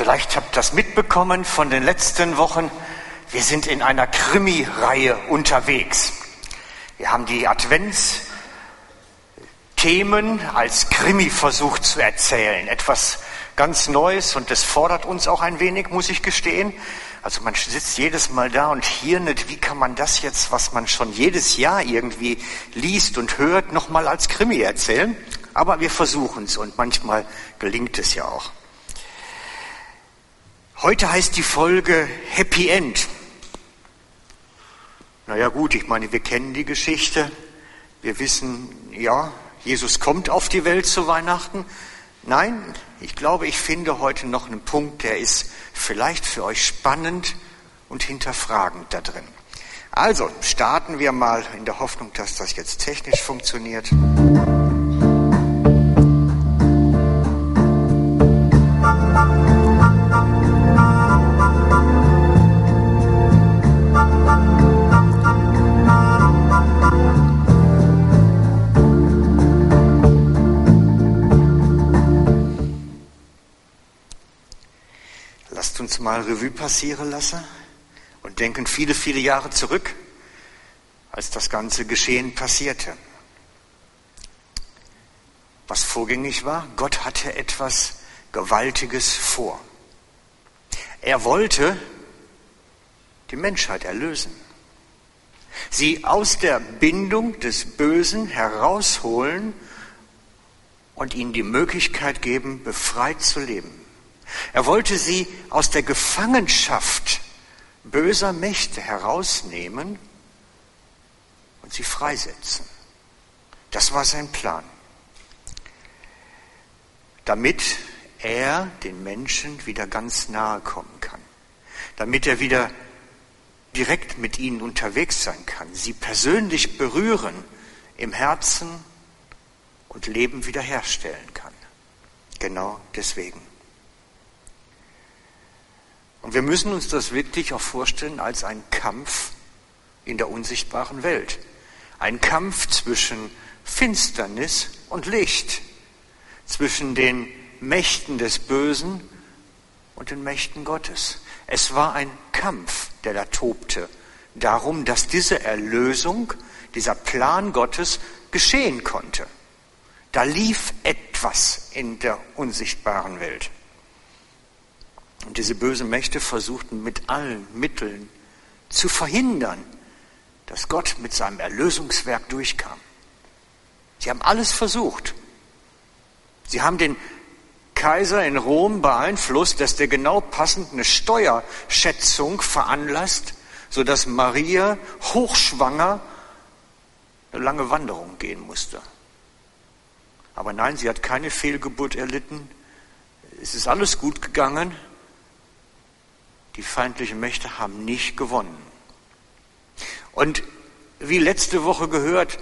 Vielleicht habt ihr das mitbekommen von den letzten Wochen. Wir sind in einer Krimi-Reihe unterwegs. Wir haben die Adventsthemen als Krimi versucht zu erzählen. Etwas ganz Neues und das fordert uns auch ein wenig, muss ich gestehen. Also man sitzt jedes Mal da und hier nicht, wie kann man das jetzt, was man schon jedes Jahr irgendwie liest und hört, nochmal als Krimi erzählen? Aber wir versuchen es und manchmal gelingt es ja auch. Heute heißt die Folge Happy End. Naja gut, ich meine, wir kennen die Geschichte. Wir wissen, ja, Jesus kommt auf die Welt zu Weihnachten. Nein, ich glaube, ich finde heute noch einen Punkt, der ist vielleicht für euch spannend und hinterfragend da drin. Also starten wir mal in der Hoffnung, dass das jetzt technisch funktioniert. Mal Revue passieren lassen und denken viele, viele Jahre zurück, als das ganze Geschehen passierte. Was vorgängig war, Gott hatte etwas Gewaltiges vor. Er wollte die Menschheit erlösen, sie aus der Bindung des Bösen herausholen und ihnen die Möglichkeit geben, befreit zu leben. Er wollte sie aus der Gefangenschaft böser Mächte herausnehmen und sie freisetzen. Das war sein Plan. Damit er den Menschen wieder ganz nahe kommen kann. Damit er wieder direkt mit ihnen unterwegs sein kann, sie persönlich berühren im Herzen und Leben wiederherstellen kann. Genau deswegen. Und wir müssen uns das wirklich auch vorstellen als einen Kampf in der unsichtbaren Welt. Ein Kampf zwischen Finsternis und Licht, zwischen den Mächten des Bösen und den Mächten Gottes. Es war ein Kampf, der da tobte, darum, dass diese Erlösung, dieser Plan Gottes geschehen konnte. Da lief etwas in der unsichtbaren Welt. Und diese bösen Mächte versuchten mit allen Mitteln zu verhindern, dass Gott mit seinem Erlösungswerk durchkam. Sie haben alles versucht. Sie haben den Kaiser in Rom beeinflusst, dass der genau passend eine Steuerschätzung veranlasst, sodass Maria hochschwanger eine lange Wanderung gehen musste. Aber nein, sie hat keine Fehlgeburt erlitten. Es ist alles gut gegangen. Die feindlichen Mächte haben nicht gewonnen. Und wie letzte Woche gehört,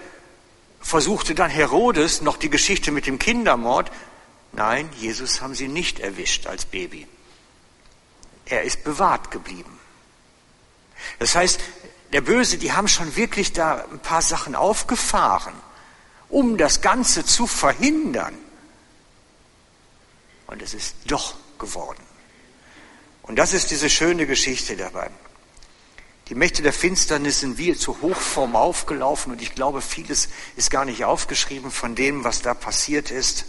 versuchte dann Herodes noch die Geschichte mit dem Kindermord. Nein, Jesus haben sie nicht erwischt als Baby. Er ist bewahrt geblieben. Das heißt, der Böse, die haben schon wirklich da ein paar Sachen aufgefahren, um das Ganze zu verhindern. Und es ist doch geworden. Und das ist diese schöne Geschichte dabei. Die Mächte der Finsternis sind wie zur Hochform aufgelaufen und ich glaube, vieles ist gar nicht aufgeschrieben von dem, was da passiert ist,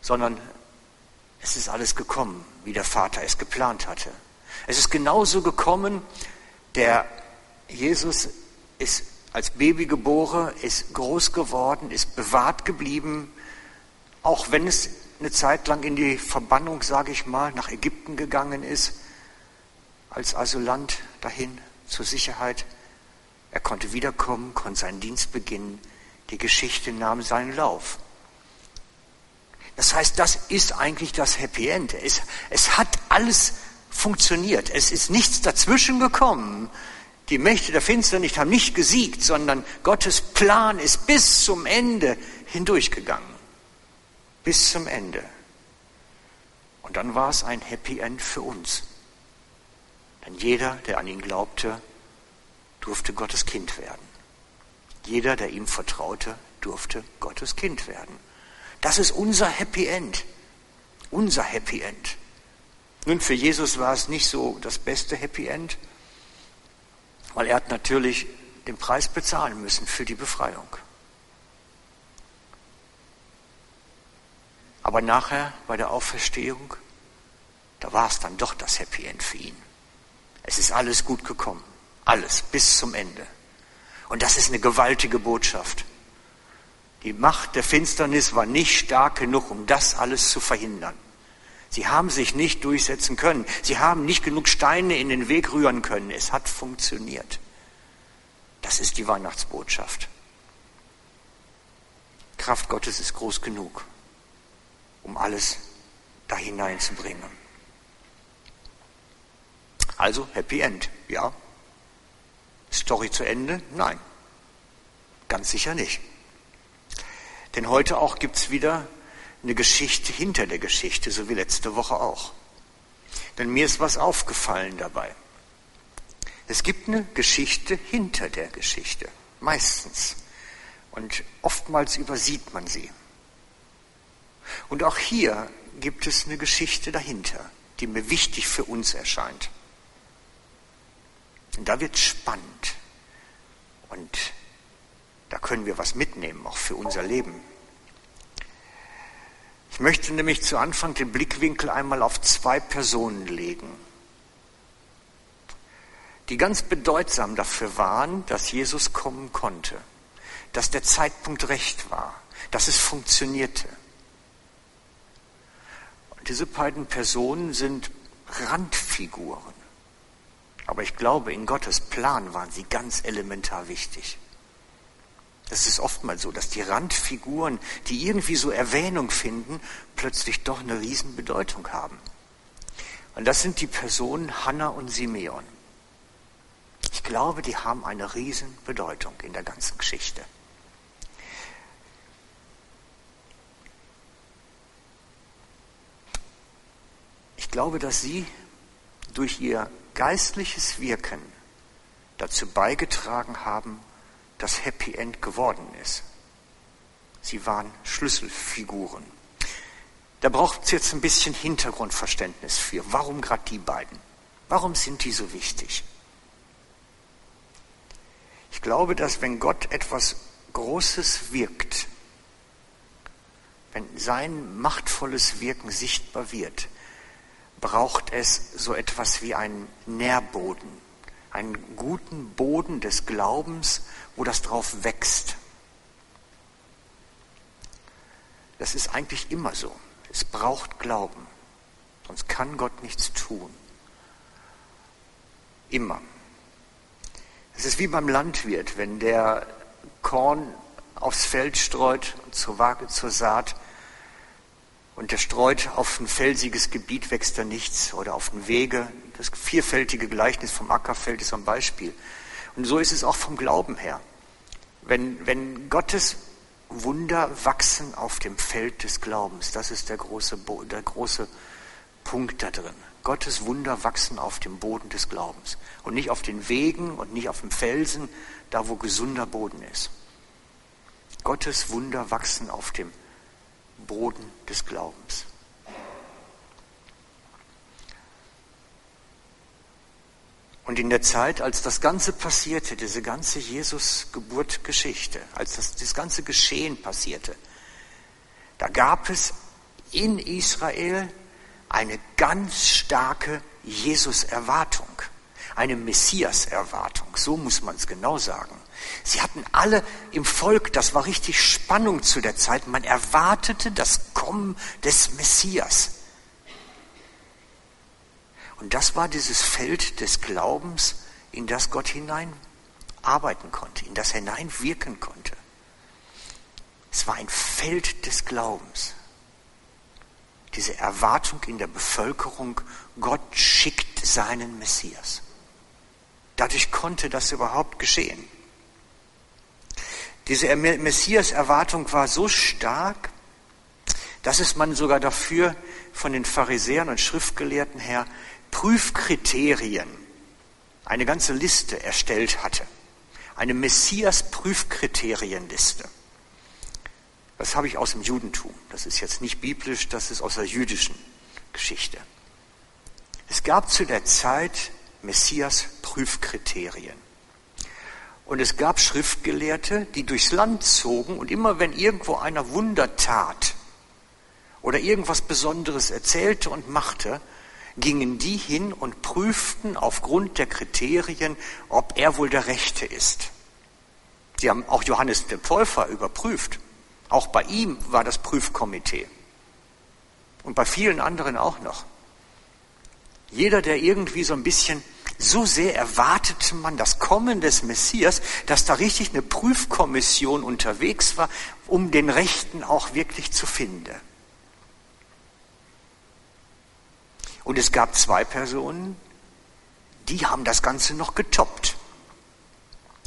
sondern es ist alles gekommen, wie der Vater es geplant hatte. Es ist genauso gekommen, der Jesus ist als Baby geboren, ist groß geworden, ist bewahrt geblieben, auch wenn es eine Zeit lang in die Verbannung, sage ich mal, nach Ägypten gegangen ist, als Asylant dahin zur Sicherheit. Er konnte wiederkommen, konnte seinen Dienst beginnen. Die Geschichte nahm seinen Lauf. Das heißt, das ist eigentlich das Happy End. Es, es hat alles funktioniert. Es ist nichts dazwischen gekommen. Die Mächte der Finsternis haben nicht gesiegt, sondern Gottes Plan ist bis zum Ende hindurchgegangen bis zum Ende. Und dann war es ein Happy End für uns. Denn jeder, der an ihn glaubte, durfte Gottes Kind werden. Jeder, der ihm vertraute, durfte Gottes Kind werden. Das ist unser Happy End. Unser Happy End. Nun, für Jesus war es nicht so das beste Happy End, weil er hat natürlich den Preis bezahlen müssen für die Befreiung. Aber nachher bei der Auferstehung, da war es dann doch das Happy End für ihn. Es ist alles gut gekommen. Alles bis zum Ende. Und das ist eine gewaltige Botschaft. Die Macht der Finsternis war nicht stark genug, um das alles zu verhindern. Sie haben sich nicht durchsetzen können. Sie haben nicht genug Steine in den Weg rühren können. Es hat funktioniert. Das ist die Weihnachtsbotschaft. Kraft Gottes ist groß genug, um alles da hineinzubringen. Also Happy End, ja. Story zu Ende? Nein, ganz sicher nicht. Denn heute auch gibt es wieder eine Geschichte hinter der Geschichte, so wie letzte Woche auch. Denn mir ist was aufgefallen dabei. Es gibt eine Geschichte hinter der Geschichte, meistens. Und oftmals übersieht man sie. Und auch hier gibt es eine Geschichte dahinter, die mir wichtig für uns erscheint. Und da wird es spannend. Und da können wir was mitnehmen, auch für unser Leben. Ich möchte nämlich zu Anfang den Blickwinkel einmal auf zwei Personen legen, die ganz bedeutsam dafür waren, dass Jesus kommen konnte, dass der Zeitpunkt recht war, dass es funktionierte. Diese beiden Personen sind Randfiguren. Aber ich glaube, in Gottes Plan waren sie ganz elementar wichtig. Das ist oftmals so, dass die Randfiguren, die irgendwie so Erwähnung finden, plötzlich doch eine Riesenbedeutung haben. Und das sind die Personen Hannah und Simeon. Ich glaube, die haben eine Riesenbedeutung in der ganzen Geschichte. Glaube, dass sie durch ihr geistliches Wirken dazu beigetragen haben, dass Happy End geworden ist. Sie waren Schlüsselfiguren. Da braucht es jetzt ein bisschen Hintergrundverständnis für. Warum gerade die beiden? Warum sind die so wichtig? Ich glaube, dass wenn Gott etwas Großes wirkt, wenn sein machtvolles Wirken sichtbar wird, braucht es so etwas wie einen Nährboden, einen guten Boden des Glaubens, wo das drauf wächst. Das ist eigentlich immer so. Es braucht Glauben, sonst kann Gott nichts tun. Immer. Es ist wie beim Landwirt, wenn der Korn aufs Feld streut zur Waage, zur Saat, und der streut auf ein felsiges Gebiet, wächst da nichts. Oder auf den Wege. Das vierfältige Gleichnis vom Ackerfeld ist ein Beispiel. Und so ist es auch vom Glauben her. Wenn, wenn Gottes Wunder wachsen auf dem Feld des Glaubens, das ist der große, der große Punkt da drin. Gottes Wunder wachsen auf dem Boden des Glaubens und nicht auf den Wegen und nicht auf dem Felsen, da wo gesunder Boden ist. Gottes Wunder wachsen auf dem Boden des Glaubens. Und in der Zeit, als das Ganze passierte, diese ganze Jesus-Geburt-Geschichte, als das, das ganze Geschehen passierte, da gab es in Israel eine ganz starke Jesus-Erwartung, eine Messias-Erwartung, so muss man es genau sagen. Sie hatten alle im Volk, das war richtig Spannung zu der Zeit, man erwartete das Kommen des Messias. Und das war dieses Feld des Glaubens, in das Gott hinein arbeiten konnte, in das hineinwirken konnte. Es war ein Feld des Glaubens. Diese Erwartung in der Bevölkerung, Gott schickt seinen Messias. Dadurch konnte das überhaupt geschehen. Diese Messias-Erwartung war so stark, dass es man sogar dafür von den Pharisäern und Schriftgelehrten her Prüfkriterien, eine ganze Liste erstellt hatte. Eine Messias-Prüfkriterienliste. Das habe ich aus dem Judentum. Das ist jetzt nicht biblisch, das ist aus der jüdischen Geschichte. gab zu der Zeit Messias Prüfkriterien. Und es gab Schriftgelehrte, die durchs Land zogen und immer wenn irgendwo einer Wunder tat oder irgendwas Besonderes erzählte und machte, gingen die hin und prüften aufgrund der Kriterien, ob er wohl der Rechte ist. Sie haben auch Johannes den Täufer überprüft. Auch bei ihm war das Prüfkomitee. Und bei vielen anderen auch noch. Jeder, der irgendwie so ein bisschen so sehr erwartete man das Kommen des Messias, dass da richtig eine Prüfkommission unterwegs war, um den Rechten auch wirklich zu finden. Und es gab zwei Personen, die haben das Ganze noch getoppt.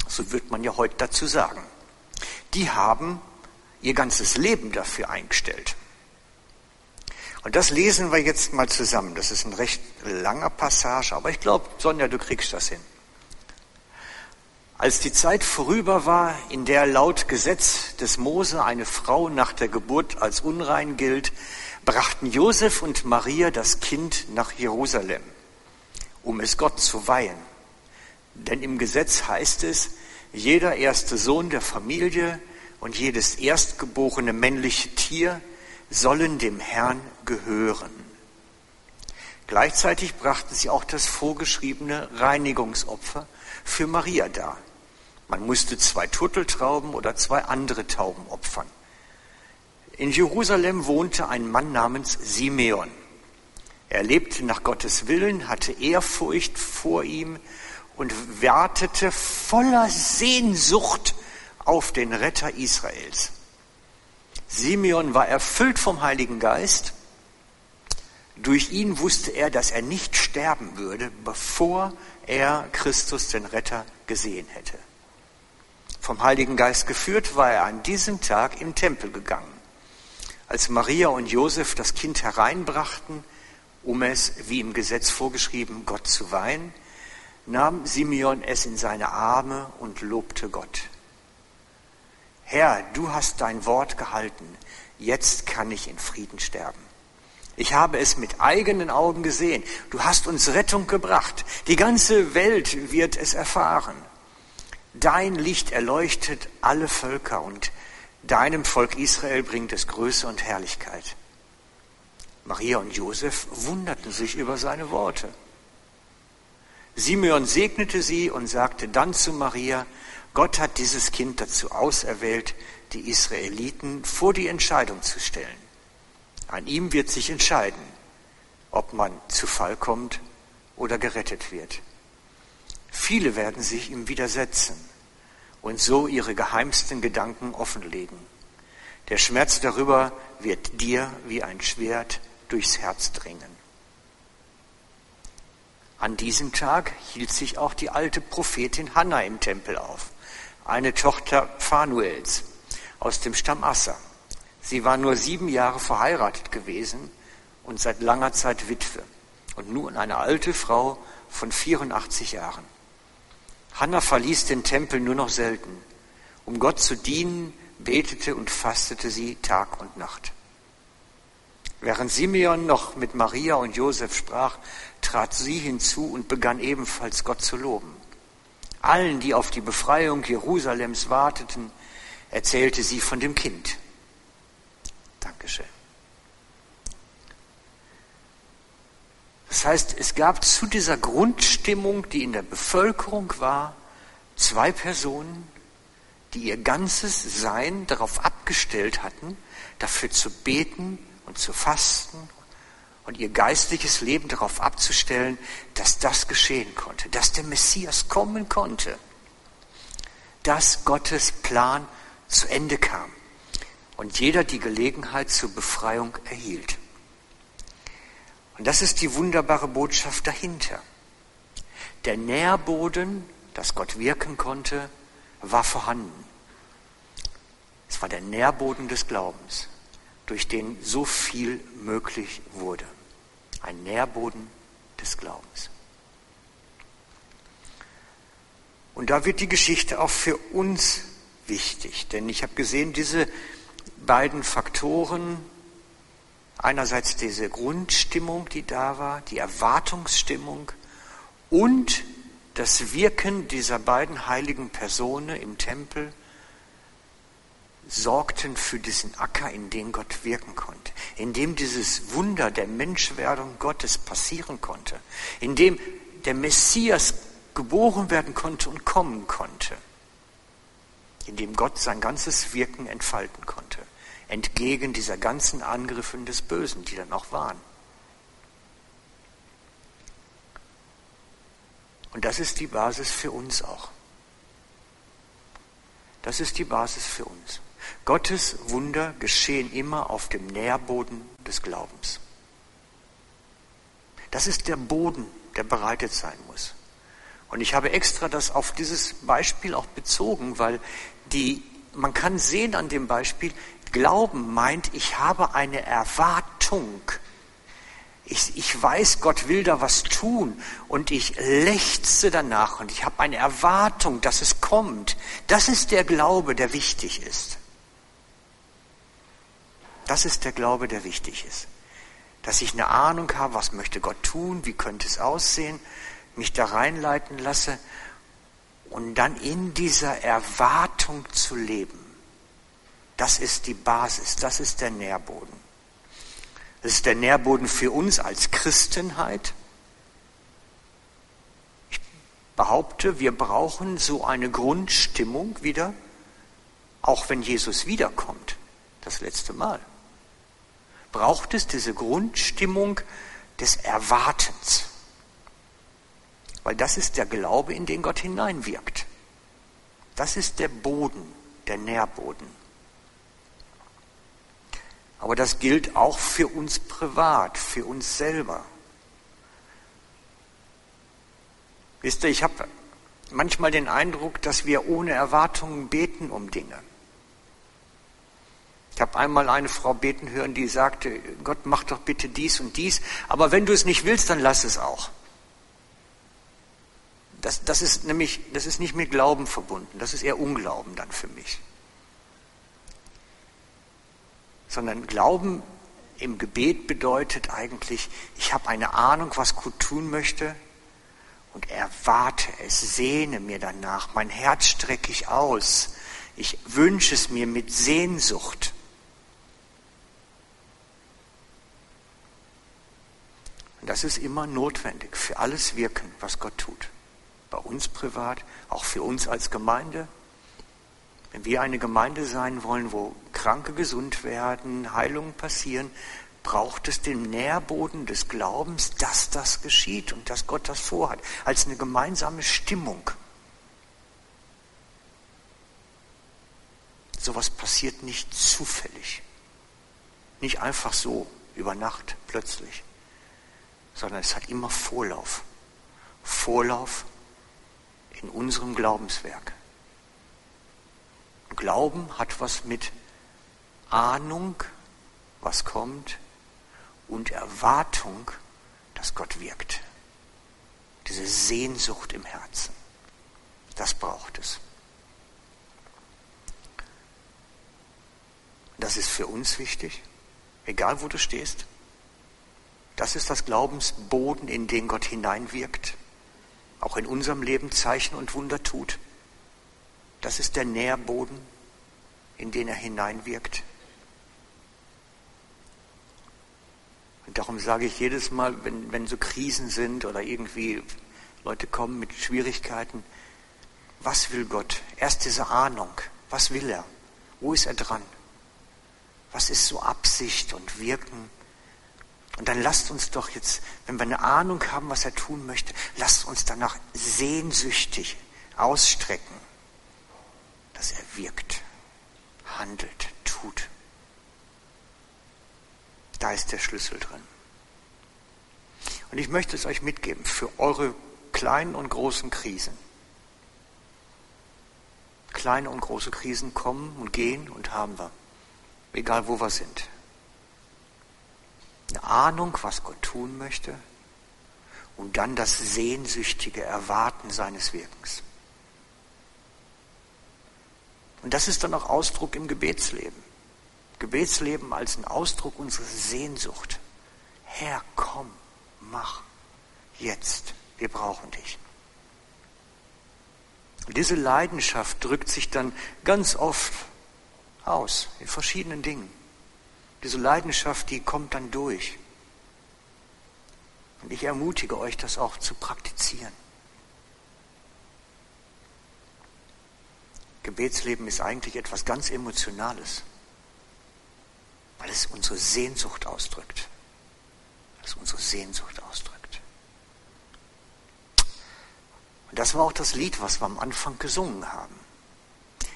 So wird man ja heute dazu sagen. Die haben ihr ganzes Leben dafür eingestellt. Und das lesen wir jetzt mal zusammen. Das ist ein recht langer Passage, aber ich glaube, Sonja, du kriegst das hin. Als die Zeit vorüber war, in der laut Gesetz des Mose eine Frau nach der Geburt als unrein gilt, brachten Josef und Maria das Kind nach Jerusalem, um es Gott zu weihen. Denn im Gesetz heißt es, jeder erste Sohn der Familie und jedes erstgeborene männliche Tier sollen dem Herrn gehören. Gleichzeitig brachten sie auch das vorgeschriebene Reinigungsopfer für Maria dar. Man musste zwei Turteltrauben oder zwei andere Tauben opfern. In Jerusalem wohnte ein Mann namens Simeon. Er lebte nach Gottes Willen, hatte Ehrfurcht vor ihm und wartete voller Sehnsucht auf den Retter Israels. Simeon war erfüllt vom Heiligen Geist. Durch ihn wusste er, dass er nicht sterben würde, bevor er Christus, den Retter, gesehen hätte. Vom Heiligen Geist geführt war er an diesem Tag im Tempel gegangen. Als Maria und Josef das Kind hereinbrachten, um es, wie im Gesetz vorgeschrieben, Gott zu weihen, nahm Simeon es in seine Arme und lobte Gott. Herr, du hast dein Wort gehalten, jetzt kann ich in Frieden sterben. Ich habe es mit eigenen Augen gesehen. Du hast uns Rettung gebracht. Die ganze Welt wird es erfahren. Dein Licht erleuchtet alle Völker und deinem Volk Israel bringt es Größe und Herrlichkeit. Maria und Josef wunderten sich über seine Worte. Simeon segnete sie und sagte dann zu Maria, Gott hat dieses Kind dazu auserwählt, die Israeliten vor die Entscheidung zu stellen. An ihm wird sich entscheiden, ob man zu Fall kommt oder gerettet wird. Viele werden sich ihm widersetzen und so ihre geheimsten Gedanken offenlegen. Der Schmerz darüber wird dir wie ein Schwert durchs Herz dringen. An diesem Tag hielt sich auch die alte Prophetin Hannah im Tempel auf eine Tochter Phanuels aus dem Stamm Asser. Sie war nur sieben Jahre verheiratet gewesen und seit langer Zeit Witwe und nun eine alte Frau von 84 Jahren. Hannah verließ den Tempel nur noch selten. Um Gott zu dienen, betete und fastete sie Tag und Nacht. Während Simeon noch mit Maria und Josef sprach, trat sie hinzu und begann ebenfalls Gott zu loben. Allen, die auf die Befreiung Jerusalems warteten, erzählte sie von dem Kind. Dankeschön. Das heißt, es gab zu dieser Grundstimmung, die in der Bevölkerung war, zwei Personen, die ihr ganzes Sein darauf abgestellt hatten, dafür zu beten und zu fasten und ihr geistliches Leben darauf abzustellen, dass das geschehen konnte, dass der Messias kommen konnte, dass Gottes Plan zu Ende kam und jeder die Gelegenheit zur Befreiung erhielt. Und das ist die wunderbare Botschaft dahinter. Der Nährboden, dass Gott wirken konnte, war vorhanden. Es war der Nährboden des Glaubens, durch den so viel möglich wurde ein Nährboden des Glaubens. Und da wird die Geschichte auch für uns wichtig, denn ich habe gesehen, diese beiden Faktoren, Einerseits diese Grundstimmung, die da war, die Erwartungsstimmung und das Wirken dieser beiden heiligen Personen im Tempel sorgten für diesen Acker, in dem Gott wirken konnte, in dem dieses Wunder der Menschwerdung Gottes passieren konnte, in dem der Messias geboren werden konnte und kommen konnte, in dem Gott sein ganzes Wirken entfalten konnte, entgegen dieser ganzen Angriffen des Bösen, die dann auch waren. Und das ist die Basis für uns auch. Das ist die Basis für uns. Gottes Wunder geschehen immer auf dem Nährboden des Glaubens. Das ist der Boden, der bereitet sein muss. Und ich habe extra das auf dieses Beispiel auch bezogen, weil die, man kann sehen an dem Beispiel, Glauben meint, ich habe eine Erwartung. Ich, ich weiß, Gott will da was tun und ich lechze danach und ich habe eine Erwartung, dass es kommt. Das ist der Glaube, der wichtig ist. Das ist der Glaube, der wichtig ist. Dass ich eine Ahnung habe, was möchte Gott tun, wie könnte es aussehen, mich da reinleiten lasse und dann in dieser Erwartung zu leben. Das ist die Basis, das ist der Nährboden. Das ist der Nährboden für uns als Christenheit. Ich behaupte, wir brauchen so eine Grundstimmung wieder, auch wenn Jesus wiederkommt, das letzte Mal braucht es diese Grundstimmung des Erwartens. Weil das ist der Glaube, in den Gott hineinwirkt. Das ist der Boden, der Nährboden. Aber das gilt auch für uns privat, für uns selber. Wisst ihr, ich habe manchmal den Eindruck, dass wir ohne Erwartungen beten um Dinge. Ich habe einmal eine Frau beten hören, die sagte, Gott mach doch bitte dies und dies, aber wenn du es nicht willst, dann lass es auch. Das, das ist nämlich, das ist nicht mit Glauben verbunden, das ist eher Unglauben dann für mich. Sondern Glauben im Gebet bedeutet eigentlich, ich habe eine Ahnung, was Gott tun möchte und erwarte es, sehne mir danach, mein Herz strecke ich aus, ich wünsche es mir mit Sehnsucht. Das ist immer notwendig für alles Wirken, was Gott tut. Bei uns privat, auch für uns als Gemeinde. Wenn wir eine Gemeinde sein wollen, wo Kranke gesund werden, Heilungen passieren, braucht es den Nährboden des Glaubens, dass das geschieht und dass Gott das vorhat, als eine gemeinsame Stimmung. Sowas passiert nicht zufällig, nicht einfach so über Nacht plötzlich sondern es hat immer Vorlauf. Vorlauf in unserem Glaubenswerk. Glauben hat was mit Ahnung, was kommt, und Erwartung, dass Gott wirkt. Diese Sehnsucht im Herzen. Das braucht es. Das ist für uns wichtig, egal wo du stehst. Das ist das Glaubensboden, in den Gott hineinwirkt, auch in unserem Leben Zeichen und Wunder tut. Das ist der Nährboden, in den er hineinwirkt. Und darum sage ich jedes Mal, wenn, wenn so Krisen sind oder irgendwie Leute kommen mit Schwierigkeiten, was will Gott? Erst diese Ahnung. Was will er? Wo ist er dran? Was ist so Absicht und Wirken? Und dann lasst uns doch jetzt, wenn wir eine Ahnung haben, was er tun möchte, lasst uns danach sehnsüchtig ausstrecken, dass er wirkt, handelt, tut. Da ist der Schlüssel drin. Und ich möchte es euch mitgeben für eure kleinen und großen Krisen. Kleine und große Krisen kommen und gehen und haben wir, egal wo wir sind eine Ahnung, was Gott tun möchte und dann das sehnsüchtige Erwarten seines Wirkens. Und das ist dann auch Ausdruck im Gebetsleben. Gebetsleben als ein Ausdruck unserer Sehnsucht. Herr, komm, mach, jetzt, wir brauchen dich. Und diese Leidenschaft drückt sich dann ganz oft aus in verschiedenen Dingen. Diese Leidenschaft, die kommt dann durch. Und ich ermutige euch, das auch zu praktizieren. Gebetsleben ist eigentlich etwas ganz Emotionales, weil es unsere Sehnsucht ausdrückt. Weil es unsere Sehnsucht ausdrückt. Und das war auch das Lied, was wir am Anfang gesungen haben.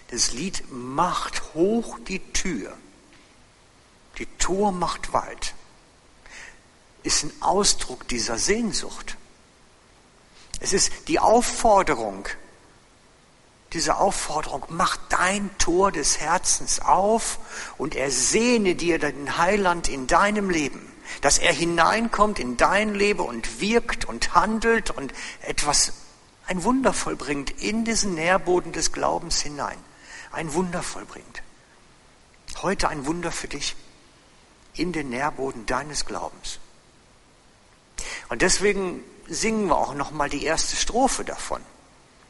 Das Lied macht hoch die Tür, die Tor macht weit, ist ein Ausdruck dieser Sehnsucht. Es ist die Aufforderung, diese Aufforderung, mach dein Tor des Herzens auf und ersehne dir den Heiland in deinem Leben, dass er hineinkommt in dein Leben und wirkt und handelt und etwas, ein Wunder vollbringt in diesen Nährboden des Glaubens hinein. Ein Wunder vollbringt. Heute ein Wunder für dich in den Nährboden deines Glaubens. Und deswegen singen wir auch nochmal die erste Strophe davon,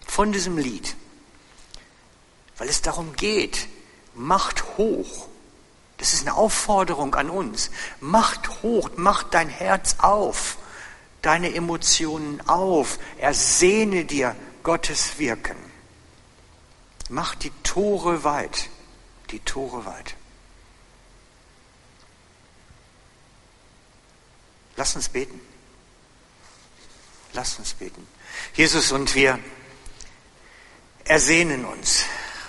von diesem Lied weil es darum geht, macht hoch. Das ist eine Aufforderung an uns. Macht hoch, macht dein Herz auf, deine Emotionen auf, ersehne dir Gottes Wirken. Mach die Tore weit, die Tore weit. Lass uns beten. Lass uns beten. Jesus und wir ersehnen uns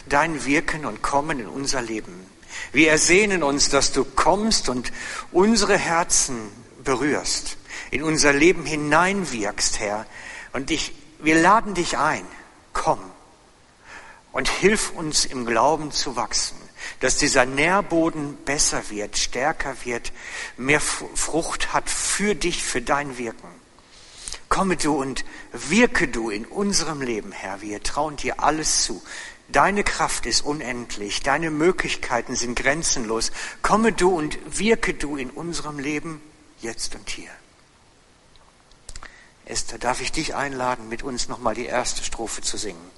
dein Wirken und Kommen in unser Leben. Wir ersehnen uns, dass du kommst und unsere Herzen berührst, in unser Leben hineinwirkst, Herr. Und ich, wir laden dich ein, komm und hilf uns im Glauben zu wachsen, dass dieser Nährboden besser wird, stärker wird, mehr Frucht hat für dich, für dein Wirken. Komme du und wirke du in unserem Leben, Herr. Wir trauen dir alles zu. Deine Kraft ist unendlich, deine Möglichkeiten sind grenzenlos. Komme du und wirke du in unserem Leben jetzt und hier. Esther, darf ich dich einladen, mit uns nochmal die erste Strophe zu singen?